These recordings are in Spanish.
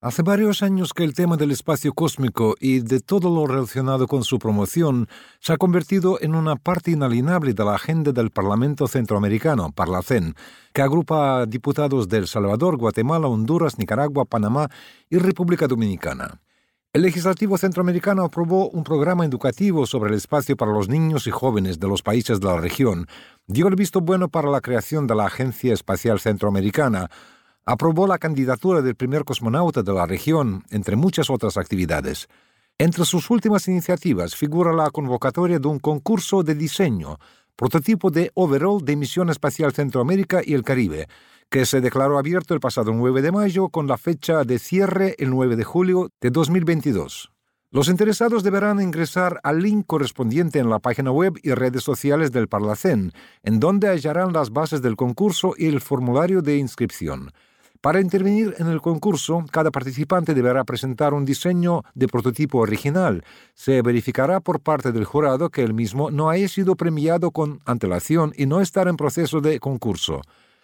Hace varios años que el tema del espacio cósmico y de todo lo relacionado con su promoción se ha convertido en una parte inalienable de la agenda del Parlamento Centroamericano, Parlacen, que agrupa diputados de El Salvador, Guatemala, Honduras, Nicaragua, Panamá y República Dominicana. El legislativo centroamericano aprobó un programa educativo sobre el espacio para los niños y jóvenes de los países de la región, dio el visto bueno para la creación de la Agencia Espacial Centroamericana, aprobó la candidatura del primer cosmonauta de la región, entre muchas otras actividades. Entre sus últimas iniciativas figura la convocatoria de un concurso de diseño, prototipo de overall de Misión Espacial Centroamérica y el Caribe, que se declaró abierto el pasado 9 de mayo con la fecha de cierre el 9 de julio de 2022. Los interesados deberán ingresar al link correspondiente en la página web y redes sociales del Parlacén, en donde hallarán las bases del concurso y el formulario de inscripción. Para intervenir en el concurso, cada participante deberá presentar un diseño de prototipo original. Se verificará por parte del jurado que el mismo no haya sido premiado con antelación y no estar en proceso de concurso.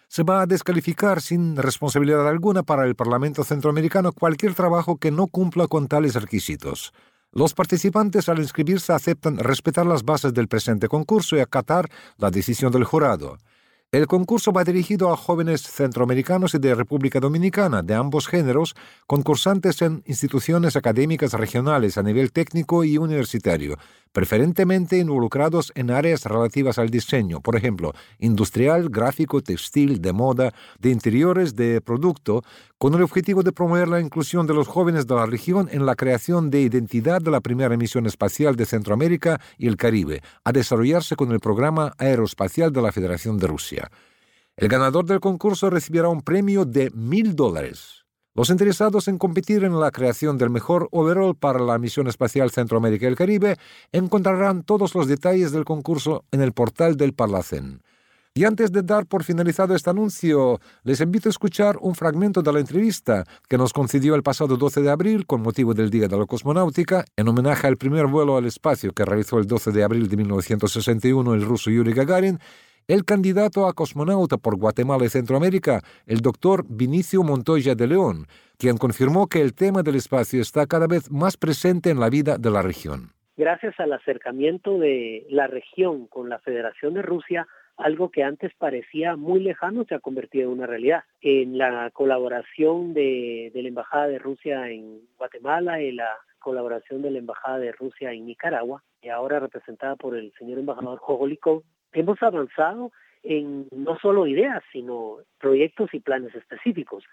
Se va a descalificar sin responsabilidad alguna para el Parlamento Centroamericano cualquier trabajo que no cumpla con tales requisitos. Los participantes al inscribirse aceptan respetar las bases del presente concurso y acatar la decisión del jurado. El concurso va dirigido a jóvenes centroamericanos y de República Dominicana de ambos géneros, concursantes en instituciones académicas regionales a nivel técnico y universitario, preferentemente involucrados en áreas relativas al diseño, por ejemplo, industrial, gráfico, textil, de moda, de interiores, de producto, con el objetivo de promover la inclusión de los jóvenes de la región en la creación de identidad de la primera misión espacial de Centroamérica y el Caribe, a desarrollarse con el programa aeroespacial de la Federación de Rusia. El ganador del concurso recibirá un premio de mil dólares. Los interesados en competir en la creación del mejor overall para la Misión Espacial Centroamérica y el Caribe encontrarán todos los detalles del concurso en el portal del Parlacen. Y antes de dar por finalizado este anuncio, les invito a escuchar un fragmento de la entrevista que nos concedió el pasado 12 de abril con motivo del Día de la Cosmonáutica, en homenaje al primer vuelo al espacio que realizó el 12 de abril de 1961 el ruso Yuri Gagarin el candidato a cosmonauta por Guatemala y Centroamérica, el doctor Vinicio Montoya de León, quien confirmó que el tema del espacio está cada vez más presente en la vida de la región. Gracias al acercamiento de la región con la Federación de Rusia, algo que antes parecía muy lejano se ha convertido en una realidad. En la colaboración de, la Embajada de Rusia en Guatemala y la colaboración de la Embajada de Rusia en Nicaragua, y ahora representada por el señor embajador Jogolikov, hemos avanzado en no solo ideas, sino proyectos y planes específicos.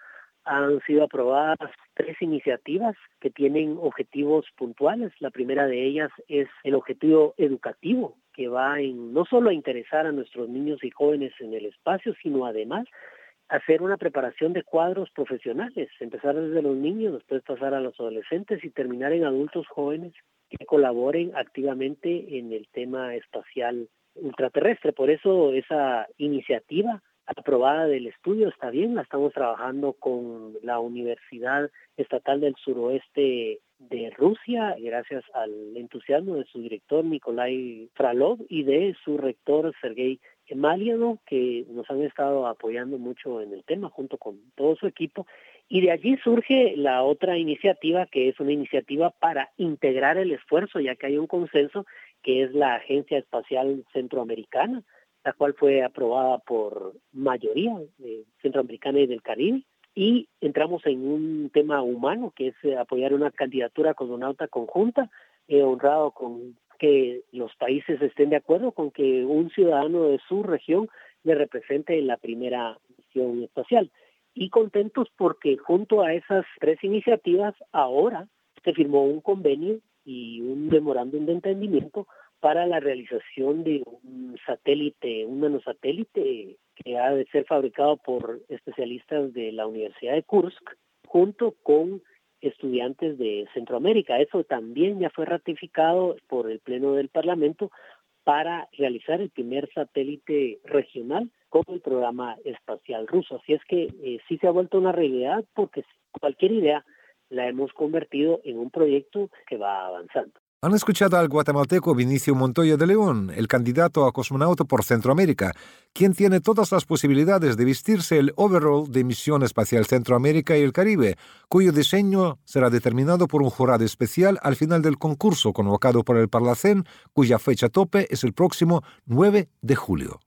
Han sido aprobadas tres iniciativas que tienen objetivos puntuales. La primera de ellas es el objetivo educativo, que va en no solo a interesar a nuestros niños y jóvenes en el espacio, sino además hacer una preparación de cuadros profesionales, empezar desde los niños, después pasar a los adolescentes y terminar en adultos jóvenes que colaboren activamente en el tema espacial ultraterrestre. Por eso esa iniciativa aprobada del estudio está bien, la estamos trabajando con la Universidad Estatal del Suroeste de Rusia, gracias al entusiasmo de su director Nikolai Fralov y de su rector Sergei Emaliano, que nos han estado apoyando mucho en el tema junto con todo su equipo. Y de allí surge la otra iniciativa, que es una iniciativa para integrar el esfuerzo, ya que hay un consenso que es la Agencia Espacial Centroamericana, la cual fue aprobada por mayoría de Centroamericana y del Caribe. Y entramos en un tema humano, que es eh, apoyar una candidatura cosmonauta conjunta, he honrado con que los países estén de acuerdo con que un ciudadano de su región le represente en la primera misión espacial. Y contentos porque junto a esas tres iniciativas ahora se firmó un convenio y un memorándum de entendimiento para la realización de un satélite, un nanosatélite que ha de ser fabricado por especialistas de la Universidad de Kursk junto con estudiantes de Centroamérica. Eso también ya fue ratificado por el Pleno del Parlamento para realizar el primer satélite regional con el programa espacial ruso. Así es que eh, sí se ha vuelto una realidad porque cualquier idea la hemos convertido en un proyecto que va avanzando. Han escuchado al guatemalteco Vinicio Montoya de León, el candidato a cosmonauta por Centroamérica, quien tiene todas las posibilidades de vestirse el overall de Misión Espacial Centroamérica y el Caribe, cuyo diseño será determinado por un jurado especial al final del concurso convocado por el Parlacén, cuya fecha tope es el próximo 9 de julio.